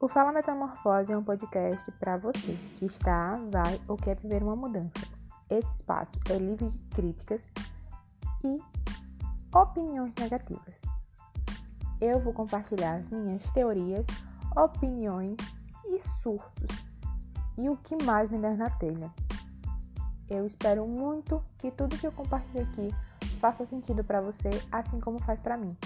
O Fala Metamorfose é um podcast para você que está, vai ou quer viver uma mudança. Esse espaço é livre de críticas e opiniões negativas. Eu vou compartilhar as minhas teorias, opiniões e surtos e o que mais me der na telha. Eu espero muito que tudo que eu compartilho aqui faça sentido para você, assim como faz para mim.